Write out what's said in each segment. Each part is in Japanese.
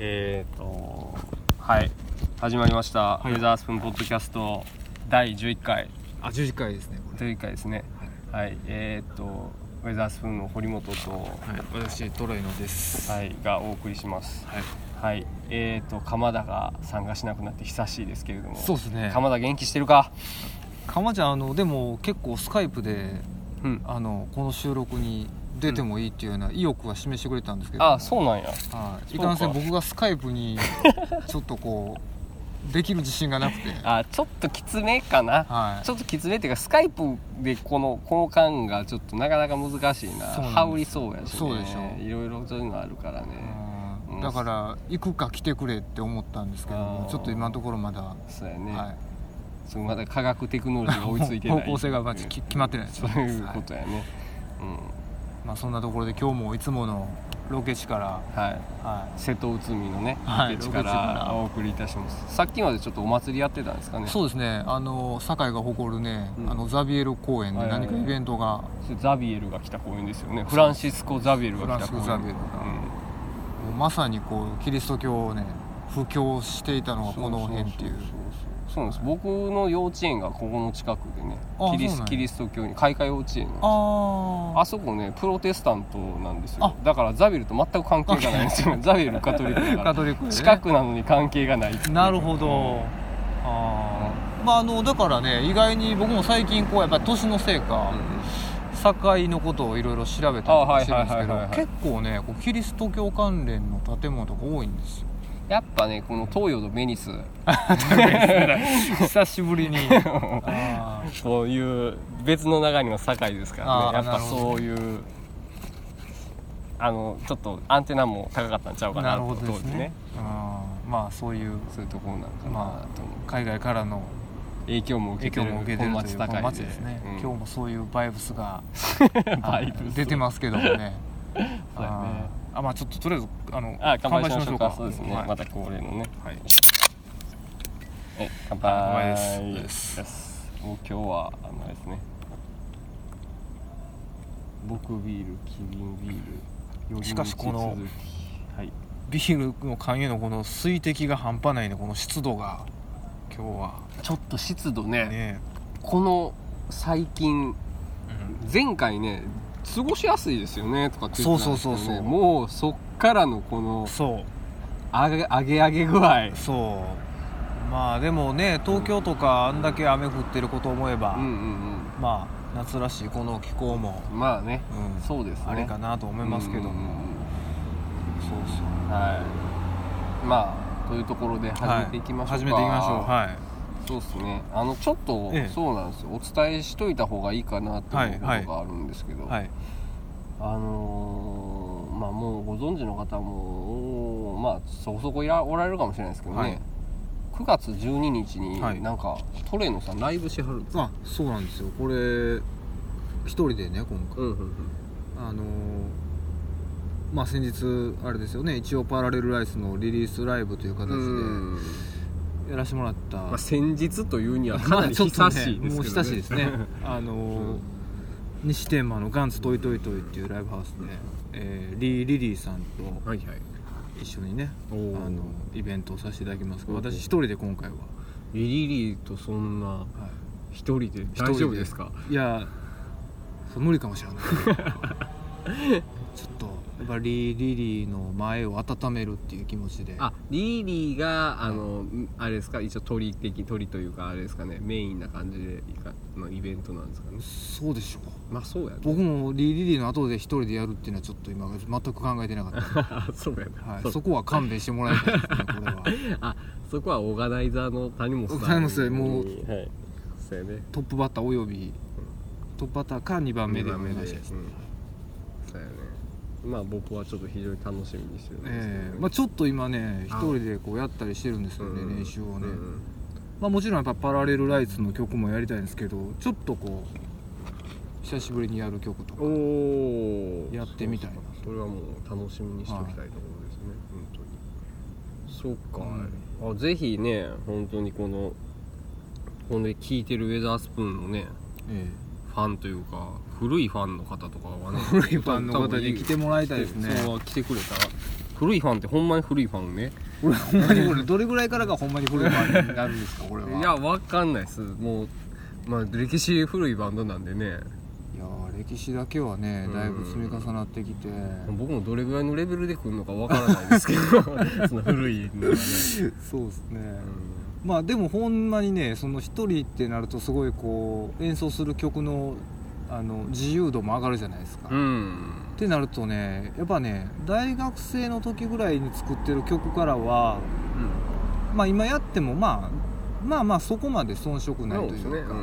えっ、とはい。始まりました、い。ウェザースプーンポッドキャスト第11回。あ11回ですねこれ。11回ですね。はい、えっ、とウェザースプーンの堀本とはい。私トロイノです。はいがお送りします。はい。はい。えっ、と鎌田が参加しなくなって久しいですけれども。そうですね。鎌田元気してるか？かまちゃんあのでも結構スカイプでうん。あのこの収録に出てもいいっていうような意欲は示してくれたんですけど。あそうなんや。はい。か。いかんせん僕がスカイプに ちょっとこうできる自信がなくて。あちょっときつめかな。はい。ちょっときつめっていうかスカイプでこの交換がちょっとなかなか難しいな。そうなんです。羽織りそうやし、ね、そうでしょ。いろいろそういうのあるからね。うん。うん。だから行くか来てくれって思ったんですけどあー。ちょっと今のところまだ、そうやね、はい。そうまだ科学テクノロジーが追いついてない。方向性がまずき決まってないです そういうことやね、まあ、そんなところで今日もいつものロケ地から、うんはい。は瀬戸内海のねはいロケ地からら。お送りいたします。さっきまでちょっとお祭りやってたんですかね。い、そうですね。あの堺が誇るね、うん。あのザビエル公園で何かイベントが、ザビエルが来た公園ですよね。フランシスコ・ザビエルが来た公園。フランシスコザビエルうまさにこうキリスト教をね布教していたのがこの辺っていうそうそうそうそうなんです。僕の幼稚園がここの近くでねあキリスそうなんや。キリスト教に開会幼稚園なんですああそこねプロテスタントなんですよ。あ。だからザビエルと全く関係がないんですよ。ザビエルカトリックだから。カトリックで、ね、近くなのに関係がないっていう。なるほど、あー。まああのだからね意外に僕も最近こうやっぱり年のせいか、堺のことをいろいろ調べたりとかしてるんですけどあはいはいはいはいはい。結構ねこうキリスト教関連の建物とか多いんですよやっぱねこの東洋のベニス久しぶりに。あ ーそういう別の流れの堺ですからね。やっぱそういうあのちょっとアンテナも高かったんちゃうかなと当時ね。まあそういうそういうところなんかなまと思う。海外からの影響も受けてる影響も受けてるという本町で。すね、うん。今日もそういうバイブスが 出てますけどもね。そうやねあまあちょっととりあえずあのあ乾杯しましょうか。そうですね、はい。また恒例のね。はい。え乾杯。乾杯です。です。もう今日はあのですね。僕ビールキリンビールしかしこのはい。ビールの缶へのこの水滴が半端ないねこの湿度が。今日は。ちょっと湿度ね。ね。この最近前回ね過ごしやすいですよねとかって言ってたんですけど、ね、そうそうそうそう。もうそっからのこのそう。上げ上げ上げ具合。そう。まあでもね東京とかあんだけ雨降ってることを思えば、うんうんまあ夏らしいこの気候も、うんまあね。うん。そうですね。あれかなと思いますけども、うんうんうん。そうそう。はい。まあというところで始めていきましょうか、はい。始めていきましょう。はいそうですね。あのちょっと、ええ。そうなんですよ。お伝えしといた方がいいかなって思うことはいがあるんですけど、はい。あのーまあもうご存知の方もまあそこそこいらおられるかもしれないですけどね、はい。9月12日にはい。なんか、トレーノさんライブしはるんですあそうなんですよ。これ一人でね今回、うんうんうん。あのーまあ先日あれですよね。一応パラレルライスのリリースライブという形うん。でやらせてもらった、まあ、先日というにはかまなりあちょっと久しいですけど、ね。もう久しいですね。あのーう。ん西天満のガンツトイトイトイっていうライブハウスで、えーリー・リリーさんとはいはい。一緒にねおー。あのイベントをさせていただきます。けどおー。私一人で今回は、リリリーとそんなは一人でい、大丈夫ですか？いやそう無理かもしれない。ちょっとやっぱりリリーの前を温めるっていう気持ちで。あリリーがあの、あれですか？一応鳥的鳥というかあれですかね？メインな感じでいかのイベントなんですかね？そうでしょう。まあそうやね。僕もリー・リリーの後で一人でやるっていうのはちょっと今全く考えてなかった、あ そうやね、はい、そそこは勘弁してもらいたいですねこれは。あそこはオーガナイザーの谷本さん谷本さんもうにはい。そうやね。トップバッターおよびトップバッターか2番目でお二番目で。願いしたいです、うん。そうやねまあ僕はちょっと非常に楽しみにしてるんですけど、ええ。まあ、ちょっと今ね一あ人でこうやったりしてるんですよね、うん。練習をね、うんうんまあ、もちろんやっぱパラレルライツの曲もやりたいんですけどちょっとこう久しぶりにやる曲とかおおやってみたいな。それはもう楽しみにしておきたいところですね、本当に。そうか、あぜひね本当にこのほんで聴いてるウェザースプーンのねえ。ファンというか古いファンの方とかはね古いファンの方に来てもらいたいですね。そう来てくれた。ら古いファンってほんまに古いファンね。俺ほんまにこれどれぐらいからがほんまに古いファンになるんですかこれは。いやわかんないです。もうまあ歴史古いバンドなんでね。いやー歴史だけはねだいぶ積み重なってきて。僕もどれぐらいのレベルで来るのかわからないですけど その古いのがね、そうですね、まあでもほんまにねその一人ってなるとすごいこう演奏する曲のあの自由度も上がるじゃないですか、うん。ってなるとねやっぱね大学生の時ぐらいに作ってる曲からはまあ今やってもまあまあまあそこまで遜色ないというか。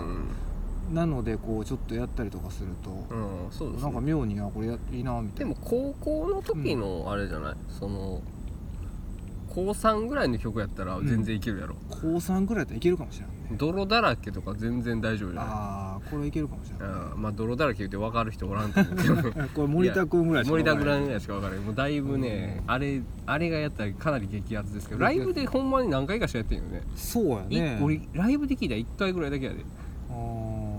なのでこうちょっとやったりとかすると、うん、うん、そうです、ね、なんか妙にあこれやいいなみたいな。でも高校の時のあれじゃない、その高3ぐらいの曲やったら全然いけるやろ、高3ぐらいだったらいけるかもしれないね泥だらけとか全然大丈夫じゃない。ああこれいけるかもしれない。うんまあ泥だらけ言って分かる人おらんと思うけど。ね これ森田君ぐらいしか森田わからん。ぐらいしか分からないもうだいぶね、うん。あれあれがやったらかなり激アツですけどライブでほんまに何回かしかやってんよね。そうやいね俺ライブで聞いたら1回ぐらいだけやで。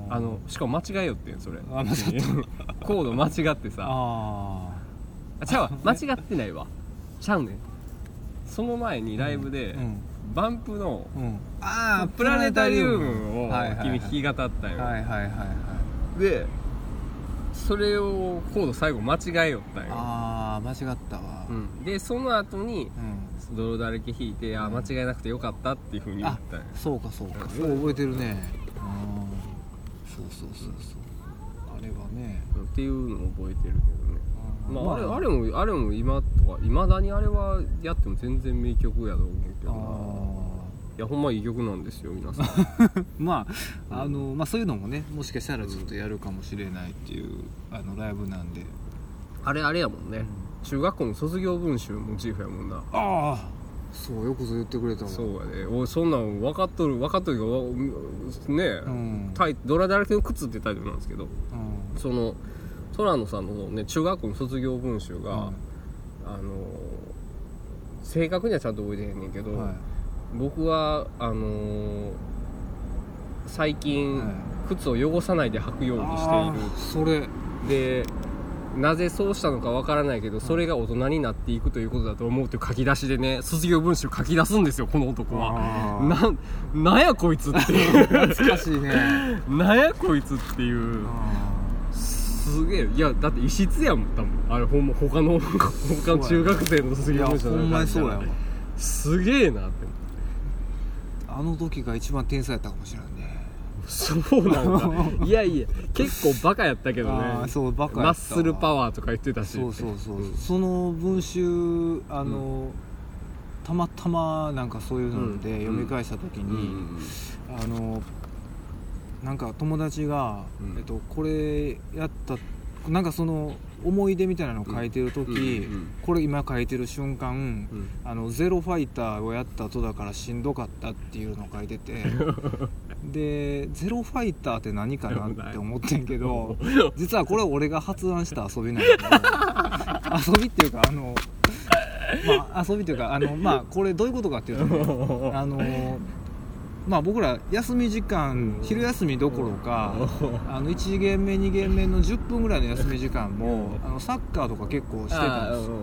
あのしかも間違えよってんそれ。あ間違っ コード間違ってさ。ああちゃうわ。間違ってないわ。ちゃうね。んその前にライブで、うんバンプのうん。ああプラネタリウムを君弾き語ったんよ、はいはいはいはい。でそれをコード最後間違えよったんよ、ああ間違ったわ。うん、でその後にうん。泥だらけ弾いて、あ間違えなくてよかったっていうふうに言ったんよ。そうかそうか。うん。そう覚えてるね。うんそうそうそうそう。あれはね。うん。っていうのを覚えてるけどねまあ、あれまあれもあれも今とかいまだにあれはやっても全然名曲やと思うけど。いやほんまいい曲なんですよ皆さん。ー まああのまあそういうのもねもしかしたらちょっとやるかもしれないっていうあのライブなんで。あれあれやもんね、中学校の卒業文集モチーフやもんな。ああそうよくぞ言ってくれたわ。そうやで。おいそんなん分かっとる分かっとるけどわねえ、うん。タイドラだらけの靴ってタイトルなんですけど。うん。その虎野さんのね中学校の卒業文集が、うん。あの正確にはちゃんと覚えてへんねんけど、はい。僕はあのー最近、はい。靴を汚さないで履くようにしてあーそれ。いるでなぜそうしたのかわからないけどそれが大人になっていくということだと思うという書き出しでね卒業文集書き出すんですよこの男は。なんなんやこいつっていう。懐かしいね。なんやこいつっていうすげえ。いやだって異質やもん多分。あれほんま他の他の中学生の卒業文集ほんまにそうやわ。すげえなって。あの時が一番天才やったかもしれないね。そうなんだ。いやいや結構バカやったけどね。そうバカやったわ。マッスルパワーとか言ってたし。そうそうそう、うんその文集あの、たまたまなんかそういうので読み返した時うんに、あのなんか友達が、うん。えっと、これやったなんかその思い出みたいなのを書いてる時、うんうんこれ今書いてる瞬間うん。あのゼロファイターをやった後だからしんどかったっていうのを書いてて でゼロファイターって何かなって思ってんけど 実はこれ俺が発案した遊びなんやけど 遊びっていうかあのまあ遊びっていうかあのまあこれどういうことかっていうとねあのまあ僕ら休み時間昼休みどころかあの1限目2限目の10分ぐらいの休み時間もあのサッカーとか結構してたんですよ。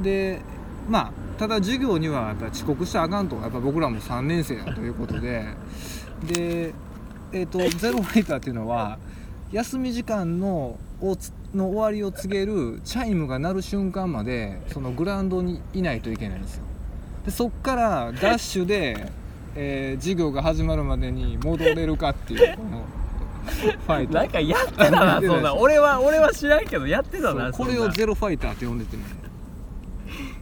でまあただ授業にはやっぱ遅刻したらあかんとやっぱ僕らも3年生だということで。でえっ、とゼロファイターっていうのは休み時間のをつの終わりを告げるチャイムが鳴る瞬間までそのグラウンドにいないといけないんですよ。でそっからダッシュで、えー授業が始まるまでに戻れるかっていうこのファイターなんかやってたなそんな。俺は俺は知らんけどやってたなこれをゼロファイターって呼んでてね。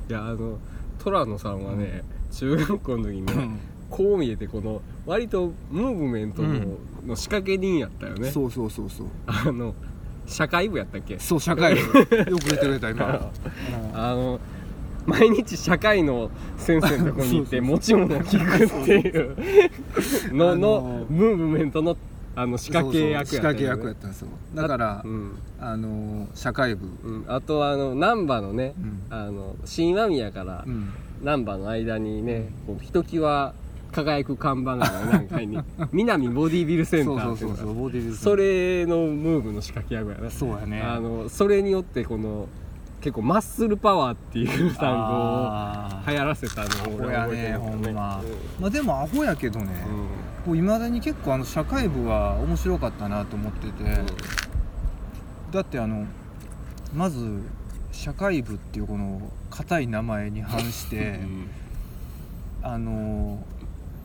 いやあの虎野さんはね、中学校の時にね、うん。こう見えてこの割とムーブメントの,、うんの仕掛け人やったよね。そうそうそうそう。あの社会部やったっけ？そう社会部。よく言ってくれた今うんあの毎日社会の先生のとこに行って持ち物を聞くっていうのあののムーブメントのあの仕掛け役やった仕掛け役やったんですよ。だからうん。あの社会部。うん、あとはあの難波のね、うん。あの新間宮からうん。難波の間にね、こうひときわ輝く看板が何階に 南ボディビルセンターっていううのそれのムーブの仕掛け役やな。そうやね。あのそれによってこの結構マッスルパワーっていう単語をあ流行らせたのをね俺は覚えてるほんま、うんま。あでもアホやけどね。うん。いま、未だに結構あの社会部は面白かったなと思ってて、だってあのまず社会部っていうこの硬い名前に反してあの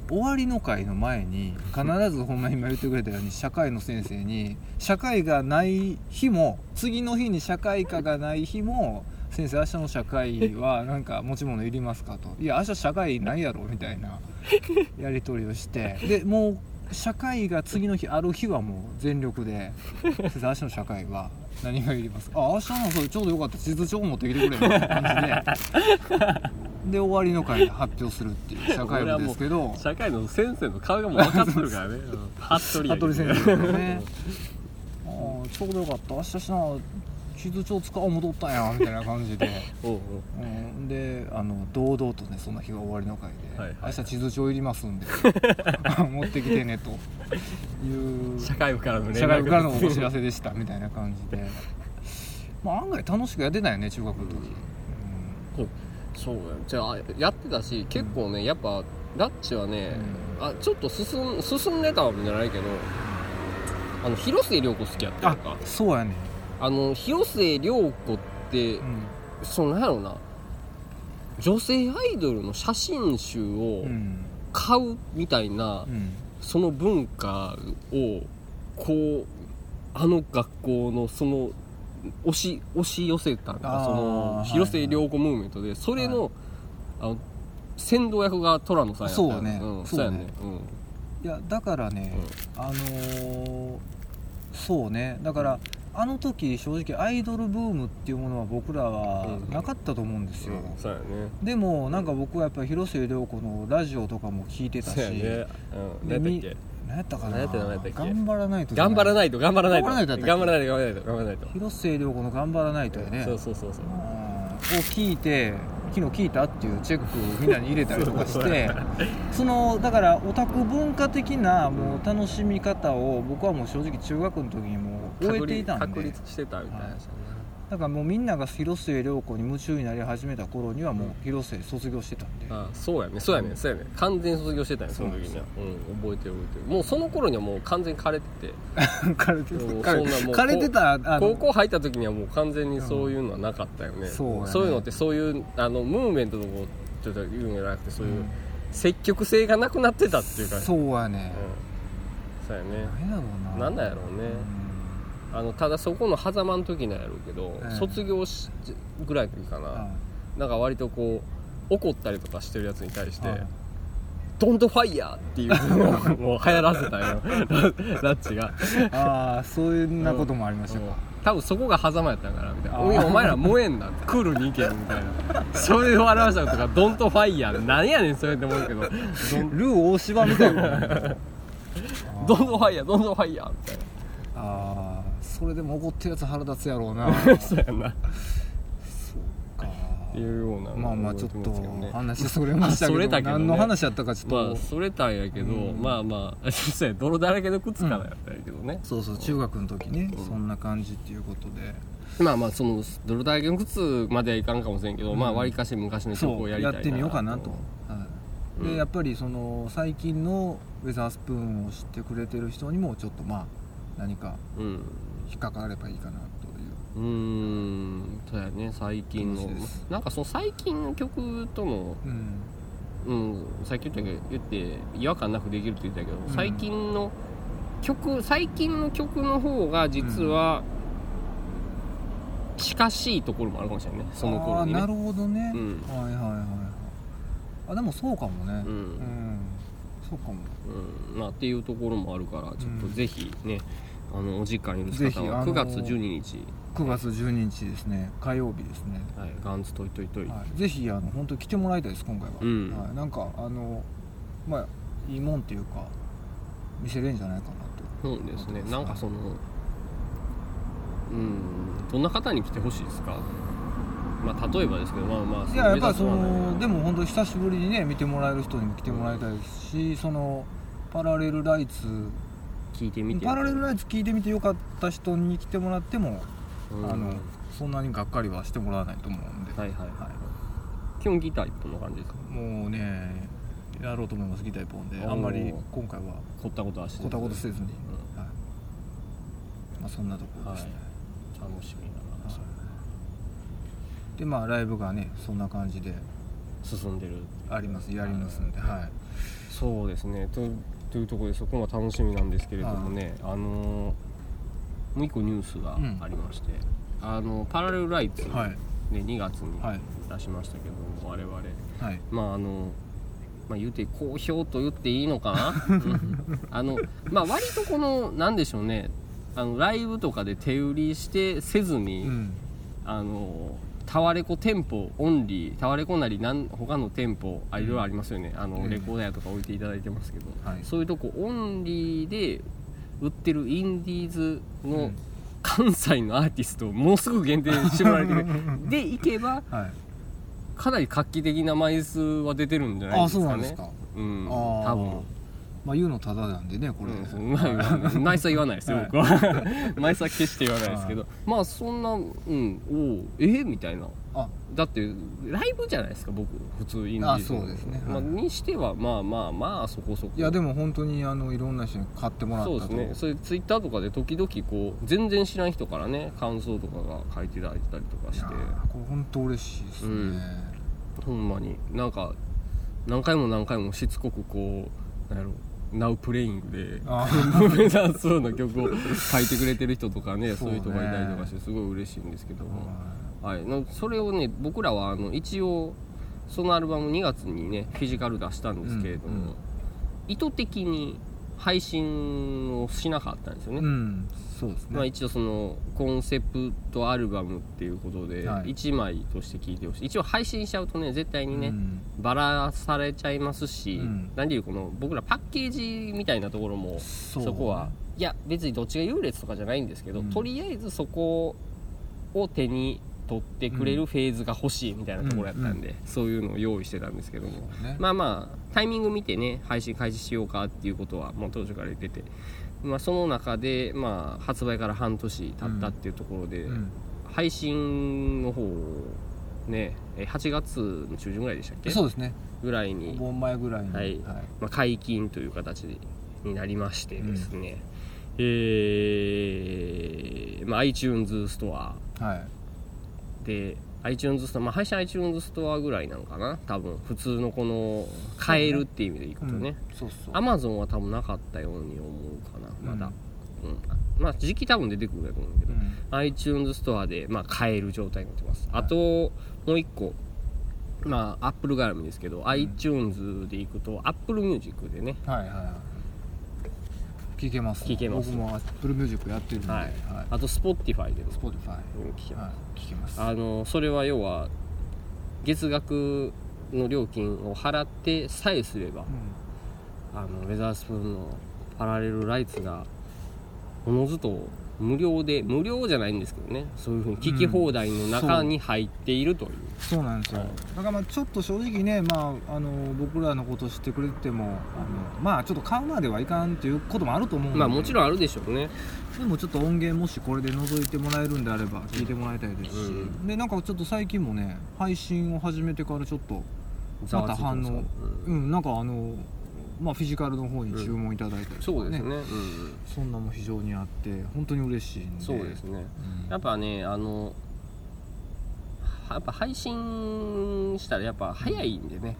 終わりの会の前に必ずほんま今言ってくれたように社会の先生に社会がない日も次の日に社会科がない日も先生明日の社会はなんか持ち物いりますかと。いや明日社会ないやろみたいな やり取りをして。でもう社会が次の日ある日はもう全力で先生明日の社会は何がいりますか？あ明日のそれちょうどよかった。地図帳持ってきてくれみたいな感じで。で終わりの会で発表するってい う社会部ですけど。社会の先生の顔がもう分かってるからね。うん服部服部先生がね。ああちょうどよかった。明日しな地図帳使おう戻ったんやみたいな感じで、おうん、であの堂々とねその日が終わりの会で、はいはい明日地図帳いりますんで 持ってきてねという。社会部からの連絡。社会部からのお知らせでしたみたいな感じで。まあ案外楽しくやってたよね中学の時、そうやじゃあやってたし結構ねやっぱラッチはね、あちょっと進ん進んでたわけじゃないけどあの広末涼子好きやったあとか。そうやねあの広末涼子って、うん。そのなんやろうな女性アイドルの写真集をうん。買うみたいな、うん。その文化をこうあの学校のその押し押し寄せたんあーかそのはい広末涼子ムーブメントでそれの,、あの先導役が虎野さんやったそうね。ん、そうね。そうやね。いやだからね、あのーそうね。だからあの時正直アイドルブームっていうものは僕らはうん。なかったと思うんですうん、よ、うん、そうやね。でもなんか僕はやっぱり広末涼子のラジオとかも聞いてたし。そうやね、うん、で何やったかな。何やった何やったっけ？頑張らないと頑張らないと頑張らないと。頑張らないと頑張らないと頑張らないと。頑張らないと。広末涼子の頑張らないとやね。そうそうそうそう。うん。を聞いて昨日聞いたっていうチェックをみんなに入れたりとかしてそのだからオタク文化的なもう楽しみ方を僕はもう正直中学の時にもう終えていたん確で立してたみたいな。やつやだからもうみんなが広末涼子に夢中になり始めた頃にはもう広末卒業してたんで、なあそうやね。そうやね。そうやね。完全に卒業してたんやその時には。うん覚えてる覚えてる。もうその頃にはもう完全に枯れてて。枯れて枯れてた高校入った時にはもう完全にそういうのはなかったよね、そうやね。いうのってそういうあのムーブメントのことちょっと言うんじゃなくてそういううん。積極性がなくなってたっていうか。そうやね。うん、そうやね。何やろうな。なんなんやろうねあのただそこの狭間の時なんやろうけど、ええ卒業しぐらいの時かな、うん。なんか割とこう怒ったりとかしてるやつに対してはい「ドントファイヤー!」っていうのを もう流行らせたよ。ラッチが。ああそういうなこともありましたか、多分そこが狭間やったんかなみたいな「あー。おいお前ら燃えんな」って「クールに行け」みたいな。それを表したことが「ドントファイヤー」何やねんそれって思うけど「ドンルー大柴みたいな。Don't fire Don't fire」みたいああそれでも怒ってるやつ腹立つやろうな。な そうやな。っか。ていうようなまあまあちょっと話それましたけど 何の話やったかちょっと、まあそれたんやけど、うん。まあまあ そうや泥だらけの靴からやったんやけどね、そうそう中学の時ね、うん。そんな感じっていうことで。まあまあその泥だらけの靴まではいかんかもしれんけど、うん。まあわりかし昔の曲そうをやりたいなやってみようかなと、はい。うん。でやっぱりその最近のウェザースプーンを知ってくれてる人にもちょっとまあ何かうん引っかかればいいかなという。うーんそうやね。最近の。なんかその最近の曲とのうん。うんさっき言ったけど言って違和感なくできるって言ったけど、ん。最近の曲最近の曲の方が実は近しいところもあるかもしれないね。その頃にね。なるほどね、うん。はいはいはいはい。あでもそうかもね。うん。うん。そうかも。うん。まあ、っていうところもあるからちょっとぜひね、あのお時間許すぜひ方はあの9月12日、9月12日ですね。火曜日ですね。はい、ガンツトイトイトイ、はい、ぜひあの本当に来てもらいたいです今回は、うん。はい、なんかあのまあいいもんっていうか見せれんじゃないかなと。そうですね。なんかそのうんどんな方に来てほしいですか？まあ例えばですけどまあまあいややっぱりそのでも本当に久しぶりにね見てもらえる人にも来てもらいたいですしそのパラレルライツ聞いてみて。パラレルライツ聞いてみてよかった人に来てもらっても、うん。あのそんなにがっかりはしてもらわないと思うんで、はいはいは基本ギター一本の感じですか？いもうねやろうと思いますギター一本で。あんまり今回は。凝ったことはしてこたことせずに、うん。はい。まあ、そんなところですね、楽しみだな、はい。でまあライブがねそんな感じで。進んでる。ありますやりますんで、はい。そうですねとというところでそこが楽しみなんですけれどもね、あのーもう一個ニュースがありまして、あのパラレルライツではい。2月にはい。出しましたけども、我々。はい。まああのまあ言うて好評と言っていいのかな、うん。あのまあ割とこのなんでしょうね。あのライブとかで手売りしてせずに、うん。あのタワレコ店舗オンリータワレコなりなん他の店舗あいろいろありますよね、あのうんレコーダー屋とか置いていただいてますけど、はい。そういうとこオンリーで売ってるインディーズのうん。関西のアーティストをものすごく限定してもらえてる。でいけばはい。かなり画期的な枚数は出てるんじゃないあですかね。そうなんですか。うん。多分まあ言うのただなんでねこれ、うんまあ言わない枚数は言わないですよ、はい僕は枚数は決して言わないですけど、まあそんなうんおおえみたいなあだってライブじゃないですか僕普通インディーズあそうですねまあ、にしてはまあまあまあそこそこいやでも本当にあのいろんな人に買ってもらったとそうですねそういうツイッターとかで時々こう全然知らん人からね感想とかが書いていただいたりとかしてこれ本当嬉しいですね、うんほんまになんか何回も何回もしつこくこうなんやろナウプレイングであメザースローの曲を書いてくれてる人とかねそういう人がいたりとかしてすごい嬉しいんですけども、ははい、なそれをね僕らはあの一応そのアルバム2月にねフィジカル出したんですけれども、意図的に配信をしなかったんですよね、うん。そうですね、まあ、一応そのコンセプトアルバムっていうことではい。1枚として聴いてほしい。一応配信しちゃうとね絶対にね、うん。バラされちゃいますし、うん。何ていうこの僕らパッケージみたいなところもそそこはいや別にどっちが優劣とかじゃないんですけど、うん。とりあえずそこを手に取ってくれるフェーズが欲しいみたいなところやったんで、そういうのを用意してたんですけども、ね。まあまあタイミング見てね配信開始しようかっていうことはもう当初から言ってて、まあ、その中で、まあ、発売から半年経ったっていうところで、うん。配信の方をねえ8月の中旬ぐらいでしたっけ？そうですね。ぐらいにお盆前ぐらいに。はい。まあ、解禁という形になりましてですね、えーまあ、iTunes ストアはいで iTunes ストア、まあ、配信 iTunes ストアぐらいなのかな？多分普通のこの買えるっていう意味でいくとね。うん。そうそう。Amazon は多分なかったように思うかなまだ、うん。まあ時期多分出てくると思うけど、うん。iTunes ストアで、まあ、買える状態になってます、はい。あともう一個。まあ Apple 絡みですけど、iTunes でいくと Apple Music でね。はいはいはい聞けます聞けます。僕も Apple Music やってるんで、ははい。いあと Spotify でも。Spotify うん聞けます、はい。聞けます。あのそれは要は月額の料金を払ってさえすればうあのウェザースプーンのパラレルライツがおのずと無料で無料じゃないんですけどね。そういうふうに聞き放題の中に入っているという、んそうなんですよ、はい。だからまあちょっと正直ね、まあ、あの僕らのこと知ってくれててもあのまあちょっと買うまではいかんっていうこともあると思うんで。まあもちろんんあるでしょうね。でもちょっと音源もしこれで覗いてもらえるんであれば聞いてもらいたいですし、うんでなんかちょっと最近もね配信を始めてからちょっとまた反応。ううんんなんかあのまあフィジカルの方に注文いただいたりとかね,、そうですね、うんうんそんなも非常にあって本当に嬉しいんで。そうですね。うん。やっぱねあのやっぱ配信したらやっぱ早いんでね。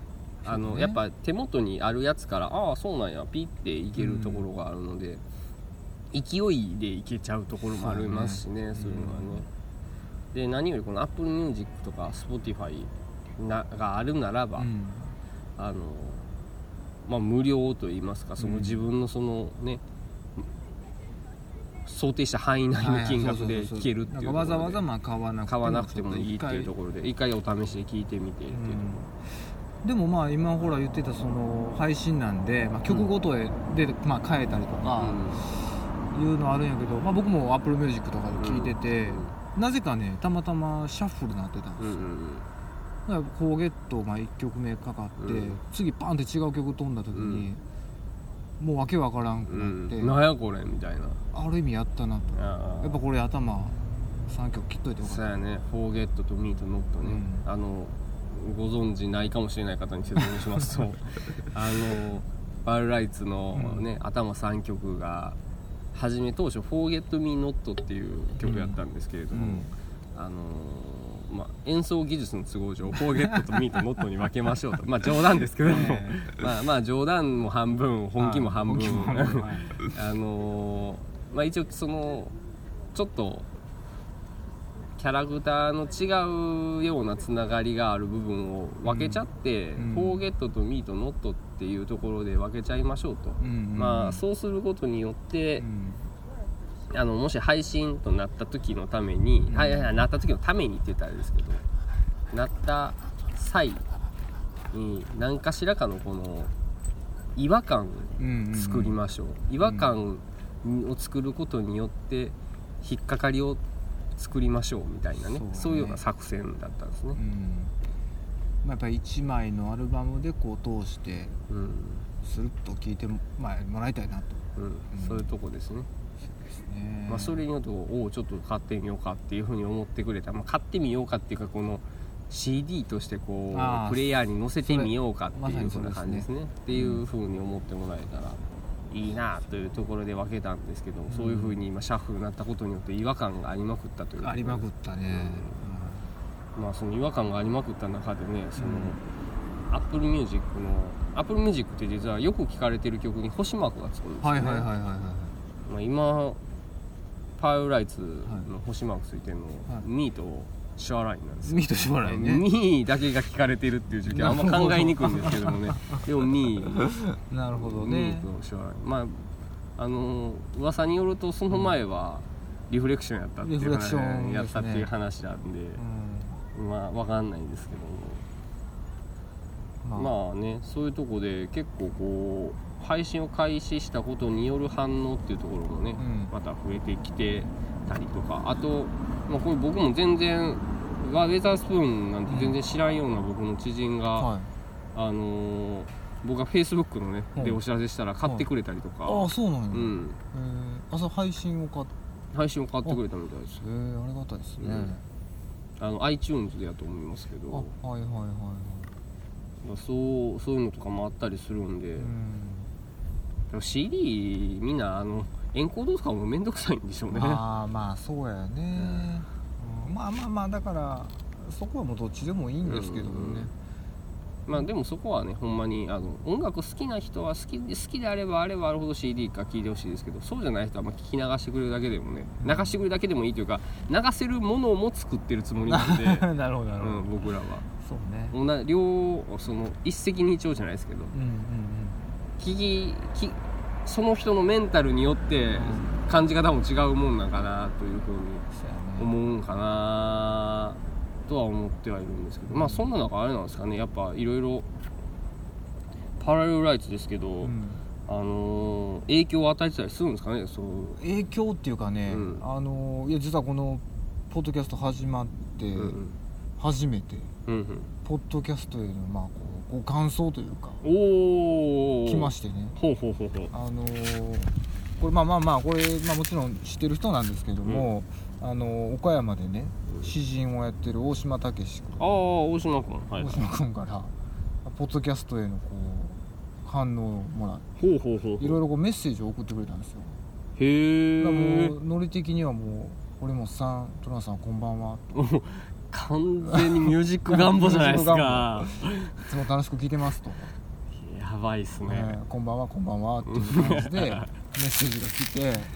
あのそうね。やっぱ手元にあるやつからああそうなんやピッていけるところがあるので、勢いでいけちゃうところもありますしねそう,、ねいうのはね、で何よりこの Apple Music とか Spotify ながあるならば、うん。あのまあ無料と言いますかそのうん自分のそのね、想定した範囲内の金額で聞けるっていうわざわざまあ買わなくて買わなくてもいいっていうとこころで一回。お試しで聞いてみてっていう。とこでもまあ今ほら言ってたその配信なんで、まあ、曲ごとでで、まあ、変えたりとろ、かいうのあるんやけど、まあ、僕も Apple Music とかで聞いてて、なぜかねたまたまシャッフルになってたんですよ、うんうんうんだからコーゲットが1曲目かかって、うん。次パンって違う曲飛んだ時に、もうわけわからんくうなって、ん。なんやこれみたいな。ある意味やったなと。やっぱこれ頭3曲切っといてよかった。そうやね「フォーゲット」と「ミート・ノットね」うん。あのご存知ないかもしれない方に説明しますと あのバルライツのね、頭3曲が初め当初「フォーゲット・ミー・ノット」っていう曲やったんですけれども、うん。あのまあ、演奏技術の都合上「フォーゲット」と「ミート・ノット」に分けましょうと。まあ冗談ですけども、えまあまあ冗談も半分本気も半分あのーまあ一応そのちょっとキャラクターの違うようなつながりがある部分を分けちゃって「うんフォーゲット」と「ミート・ノット」っていうところで分けちゃいましょうと、うんうん。まあそうすることによってう、んあのもし配信となった時のために、うん。はいはいはいなった時のためにって言ったらあれですけどなった際に何かしらかのこの違和感うんうん作りましょう、違和感を作ることによって引っかかりを作りましょうみたいなねそうね。いうような作戦だったんですね。う、ん。まあ、やっぱり1枚のアルバムでこう通してうん。スルッと聴いても,、まあ、もらいたいなと。うん。そういうとこですね、ですね、まあ、それによっておおちょっと買ってみようかっていうふうに思ってくれた、まあ、買ってみようかっていうかこの CD としてこうプレイヤーに載せてみようかっていうふうな感じですね。っていうふうに思ってもらえたらいいなというところで分けたんですけど、そういうふうに今シャッフルになったことによって違和感がありまくったというありまくったね、まあその違和感がありまくった中でねその、うん Apple Music の Apple Music って実はよく聞かれてる曲に星マークがつくんですよね、はいはいはいはいはいまあ、今パウライツの星マークついてるの、はいミーとシュアラインなんですよ。ミートしばらいね。ミーだけが聞かれてるっていう状況あんま 考えにくいんですけどもね。でもミーなるほどミね。ーとシュアラインまああの噂によるとその前はリフレクションやったっていうリフレクションですねやったっていう話なんで、うんまあわかんないんですけども。まあ、まあねそういうとこで結構こう配信を開始したことによる反応っていうところもね、うん。また増えてきてたりとか。あと、まあ、これ僕も全然ワウェザースプーンなんて全然知らんような僕の知人が、はい。あのー僕がフェイスブックのね、はいでお知らせしたら買ってくれたりとか、ああそうなんや、うん、えー。朝配信を買って配信を買ってくれたみたいです。えー、ありがたいですね、うん。あの iTunes でやと思いますけあどはいはいはいはい。そうそういうのとかもあったりするんで、うんでも CD みんなあのエンコードとかもめんどくさいんでしょうね。ああまあそうやね、うん。まあまあまあだからそこはもうどっちでもいいんですけどもね、まあでもそこはねほんまにあの音楽好きな人は好きで好きであればあればあるほど CD か聴いてほしいですけどそうじゃない人はまあ聞き流してくれるだけでもね流してくれるだけでもいいというか流せるものも作ってるつもりなんで、なるほどなるほど、うん、僕らは。そうね。両その一石二鳥じゃないですけど。うんうん聞ききその人のメンタルによって感じ方も違うもんなんかなというふうに思うんかなとは思ってはいるんですけど。まあそんな中あれなんですかね。やっぱいろいろパラレルライツですけど、うん。あのー影響を与えてたりするんですかね。そう。影響っていうかね、うん。あのいや実はこのポッドキャスト始まって初めて、うんうん。ポッドキャストへのまあこ感想というかおお来ましてね。ほうほうほうほう。あのーこれまあまあまあこれ、まあ、もちろん知ってる人なんですけども、あのー岡山でね詩人をやってる大島武史君。ああ大島君。はい大島君からポッドキャストへのこう反応をもらっほうほうほう。ていろいろこうメッセージを送ってくれたんですよ。へえもうノリ的にはもう堀本さんトラさんこんばんは 完全にミュージック願望じゃないですか。いつも楽しく聞いてますと、やばいっすね、えーこんばんはこんばんはっていう感じでメッセージが来て。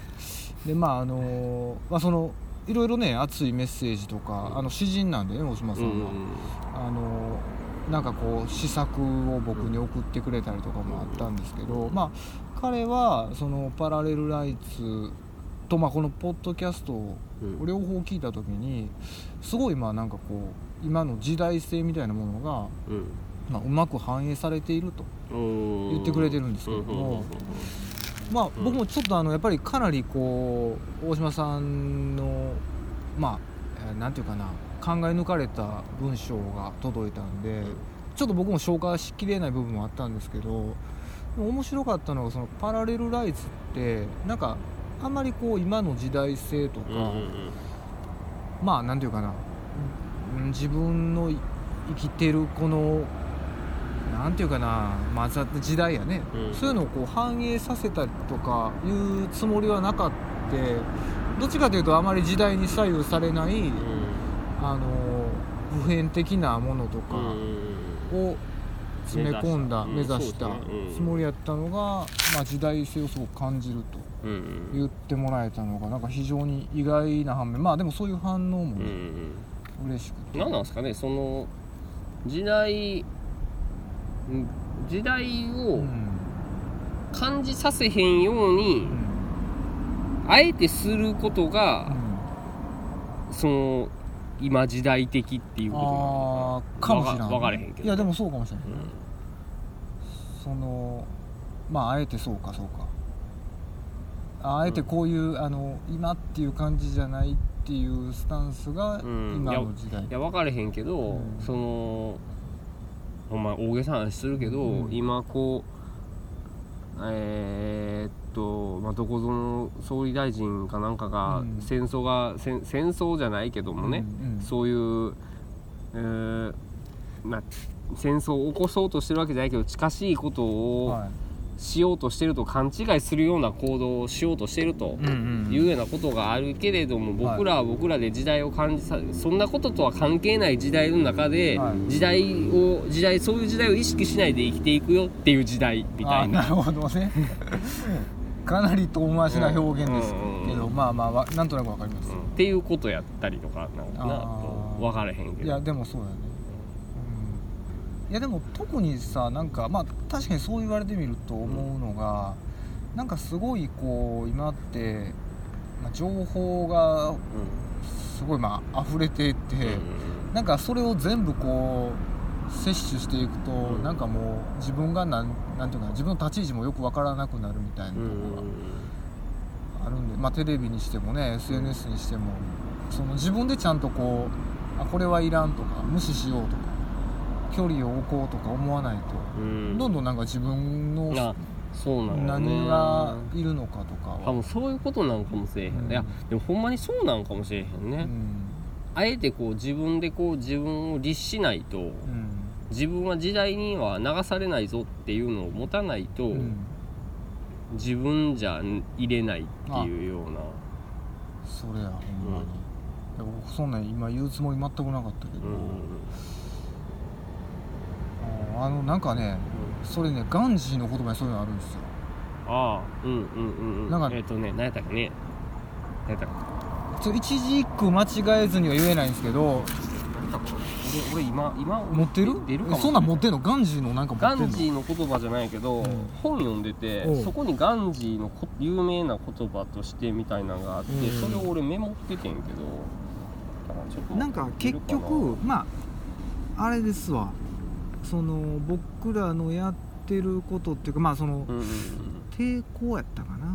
でまああのまあそのいろいろね熱いメッセージとかあの詩人なんでね大島さんは、うんあのなんかこう試作を僕に送ってくれたりとかもあったんですけど、まあ彼はそのパラレルライツと、まあ、このポッドキャストをうん。両方聞いた時にすごいまあなんかこう今の時代性みたいなものが、うん。まあ、うまく反映されているとうん言ってくれてるんですけどもまあ僕もちょっとあのやっぱりかなりこう大島さんのまあえーなんていうかな考え抜かれた文章が届いたんで、ちょっと僕も消化しきれない部分もあったん。ですけど面白かったのがそのパラレルライツってなんかあんまりこう今の時代性とか、まあなんていうかな。うん自分の生きてるこのなんていうかなまあざ時代やね、うん。そういうのをこう反映させたりとかいうつもりはなかってどっちかというとあまり時代に左右されない、うん。あの普遍的なものとかを詰め込んだ目目指したつもりやったのが、まあ、時代性をすごく感じるとうん。うん言ってもらえたのがなんか非常に意外な反面まあでもそういう反応もうんうね、ん。嬉しくて。何なんですかねその時代うん時代うをん。感じさせへんように、うん。あえてすることがう、ん。その今時代的っていうことなあのーかもしれないわかれへんけど。いやでもそうかもしれない、かなそのまああえてそうかそうか。ああえてこういう、あの今っていう感じじゃないっていうスタンスがうん。今の時代、いや分かれへんけど、うん。そのほんま大げさな話するけど、うん。今こうえーっと、まあ、どこぞの総理大臣かなんかがうん。戦争が、戦戦争じゃないけどもね、うんうん。そういう、えーまあ、戦争を起こそうとしてるわけじゃないけど近しいことをはい。しようとしてると勘違いするような行動をしようとしてると。いうようなことがあるけれども僕らは僕らで時代を感じさそんなこととは関係ない時代の中ではい。時代を時代そういう時代を意識しないで生きていくよっていう時代。みたいなあなるほどね。かなり遠回しな表現ですけど、うんまあまあわなんとなくわかります、うん。っていうことやったりとかなんかな分からへんけど。いやでもそうだよね、うん、いやでも特にさなんかまあ確かにそう言われてみると思うのが、なんかすごいこう今って、まあ、情報がすごいまあ溢れていて、うん。なんかそれを全部こう摂取していくと、うん。なんかもう自分がなんなんていうかな自分の立ち位置もよくわからなくなるみたいなとうんころがあるんで、まあ、テレビにしてもね SNS にしてもその自分でちゃんとこうあこれはいらんとか無視しようとか距離を置こうとか思わないと、うん。どんどんなんか自分のあそうなんね。何がいるのかとかは、多分そういうことなんかもしれへん、うん。いやでもほんまにそうなんかもしれへんね、うん。あえてこう自分でこう自分を律しないと、うん。自分は時代には流されないぞっていうのを持たないと、うん。自分じゃ入れないっていうような。それやほんまに、いや僕そんなん今言うつもり全くなかったけど、うんああのなんかねそれねガンジーの言葉にそういうのあるんですよ。ああうんうんうんうん。なんかえっ、とね何やったっけね。何やったっけ。ちょ一字一句間違えずには言えないんですけど俺俺今今持ってる？出るかも。そんなん持ってんの？ガンジーのなんか持ってんの？ガンジーの言葉じゃないけど、うん。本読んでてそこにガンジーのこ有名な言葉としてみたいなのがあって、うん。それを俺メモっててんけどなんか結局まああれですわその僕らのやってることっていうかまあそのうんうんうん。抵抗やったかな。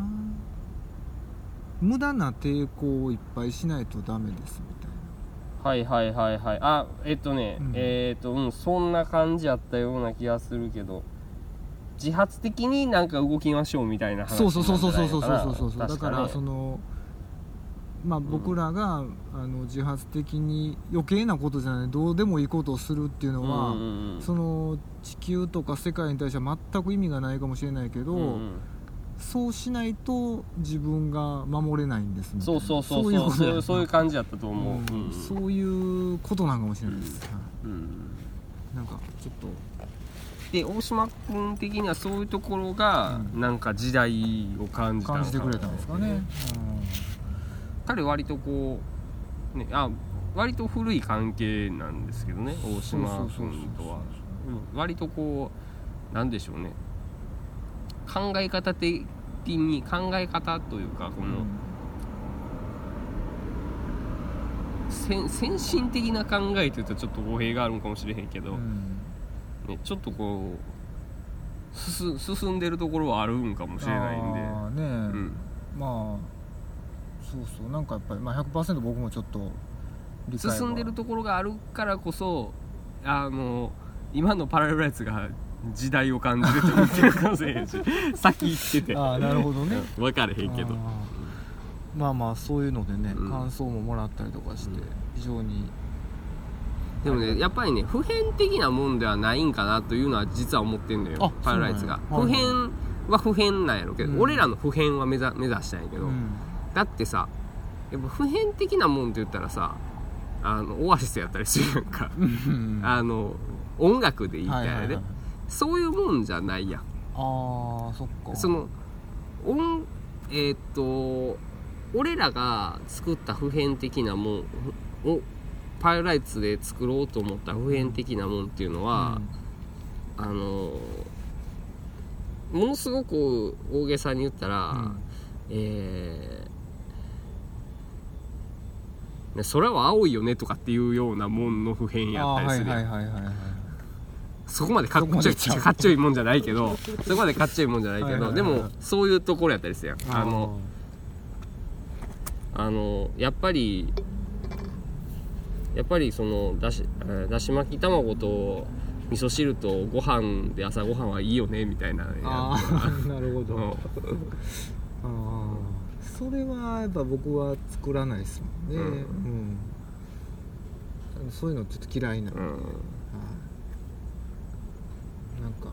無駄な抵抗をいっぱいしないとダメですみたいな。はいはいはいはい。あえっとね、うん。えっとうんそんな感じやったような気がするけど自発的になんか動きましょうみたいな話そうそうそうそうそうそうそうそうだからそのまあ僕らが、あの自発的に余計なことじゃないどうでもいいことをするっていうのは、うんうんうん。その地球とか世界に対しては全く意味がないかもしれないけど、うんうんそうしないと自分が守れないんですそうそうそうそうそう。そういうそういう感じやったと思う、うん。うんそういうことなんかもしれないです、はい。うんなんかちょっと。で大島君的にはそういうところが、うん。なんか時代を感じたの感じてくれたんですかね、彼割とこうねあ割と古い関係なんですけどね大島君とは。うん。割とこうなんでしょうね。考え方的に考え方というかこうん。の、先先進的な考えというとちょっと語弊があるんかもしれへんけど、うん。ね、ちょっとこう進進んでるところはあるんかもしれないんで、ね、うん、まあそうそうなんかやっぱり、まあ、100%僕もちょっと進んでるところがあるからこそあの今のパラレルライツが時代を感じると言ってるかもしれへんし先行ってて。ああなるほどね。分かれへんけど。あまあまあそういうのでね、うん。感想ももらったりとかして、うん。非常に。でもねやっぱりね普遍的なもんではないんかなというのは実は思ってんのよあパイロライツが、普遍は普遍なんやろうけど、うん。俺らの普遍は目指目指したんやけど、うんだってさやっぱ普遍的なもんって言ったらさあのオアシスやったりするやんか、うん。あの音楽で言ったらね、はいはいはいそういうもんじゃないやん。ああそっか。その音えーっと俺らが作った普遍的なもんをパイライツで作ろうと思った普遍的なもんっていうのは、あのものすごく大げさに言ったら、うん。えーね空は青いよねとかっていうようなもんの普遍やったりするそこまでかっちょいかっちょいいもんじゃないけどそこまでかっちょいいもんじゃないけどでもそういうところやったりするやん。あのあのやっぱりやっぱりそのだしえーだし巻き卵と味噌汁とご飯で朝ごはんはいいよねみたいなやああなるほど、うん。ああそれはやっぱ僕は作らないですもんね、うん。うん。そういうのちょっと嫌いなので、うん。はい。なんか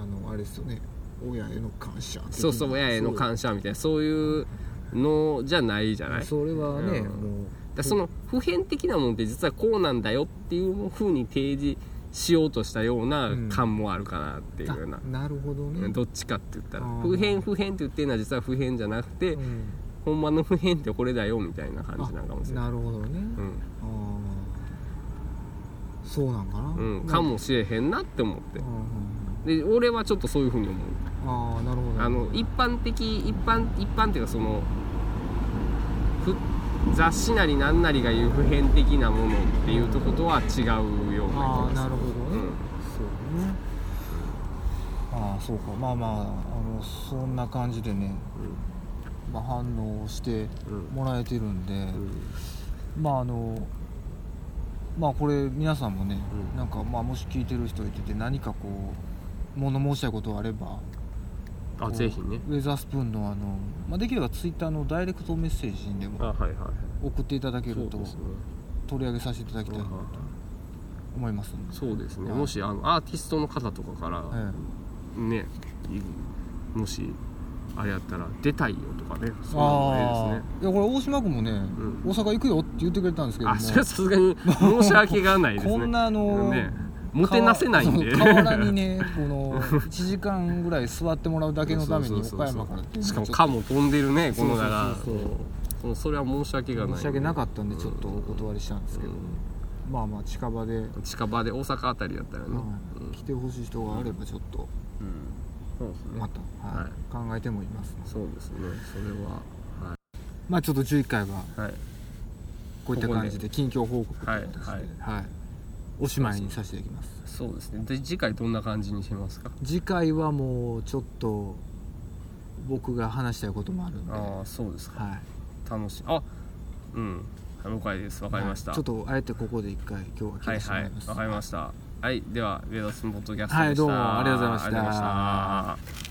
あのあれですよね。親への感謝そうそう親への感謝みたいな。そういうのじゃないじゃない？それはね、うん。もだその普遍的なもんって実はこうなんだよっていう風に提示しようとしたような感もあるかなっていうような、うなるほどね、どっちかって言ったら。普遍普遍って言ってるのは実は普遍じゃなくて、うん。ほんまの普遍ってこれだよみたいな感じなんかもしれない。なるほどね、うん。ああそうなんかな、うん、か。もしれへんなって思って。で俺はちょっとそういうふうに思う。うんああなるほどあの一般的一般一般っていうかそのふ雑誌なりなんなりが言う普遍的なものっていうとことは違うような気あがす。なるほどね、うん。そうね。ああそうか。まあまああのそんな感じでね、まあ、反応してうんもらえてるんで、うん。まああのまあこれ皆さんもね、うん。なんかまあもし聞いてる人いてて何かこう物申したいことがあればあぜひね。ウェザースプーンのあの、まあ、できればツイッターのダイレクトメッセージにでも送っていただけると取り上げさせていただきたいなと思いますそうですね。はい。もしあのアーティストの方とかからえねいもしあれやったら出たいよとかねえそういうのもあええあいやこれ大島君もね、ん。大阪行くよって言ってくれたんですけどあそれはさすがに申し訳がないですね。こんなあのね。もてなせないんで。河原にねこの1時間ぐらい座ってもらうだけのために岡山からしかも蚊も飛んでるねこのそう中そうそうそう。それは申し訳がない申し訳なかったんでちょっとお断りしたんですけど、うんまあまあ近場で、近場で大阪あたりだったらね、はい。来てほしい人があればちょっと。うん。そうですね。また、はい。はい。考えてもいます。のでそうですね。それはまあちょっと11回ははい。こういった感じで近況報告という形で、はいはい。おしまいにさせていきます。そうですね。で次回どんな感じにしますか？次回はもうちょっと僕が話したいこともあるんで、ああそうですか。はい。楽しい。あうん了解です。わかりました、はい。ちょっとあえてここで一回今日は切はいはい。わかりました。はい。ではウェダスンポッドキャストでした。はいどうもありがとうございました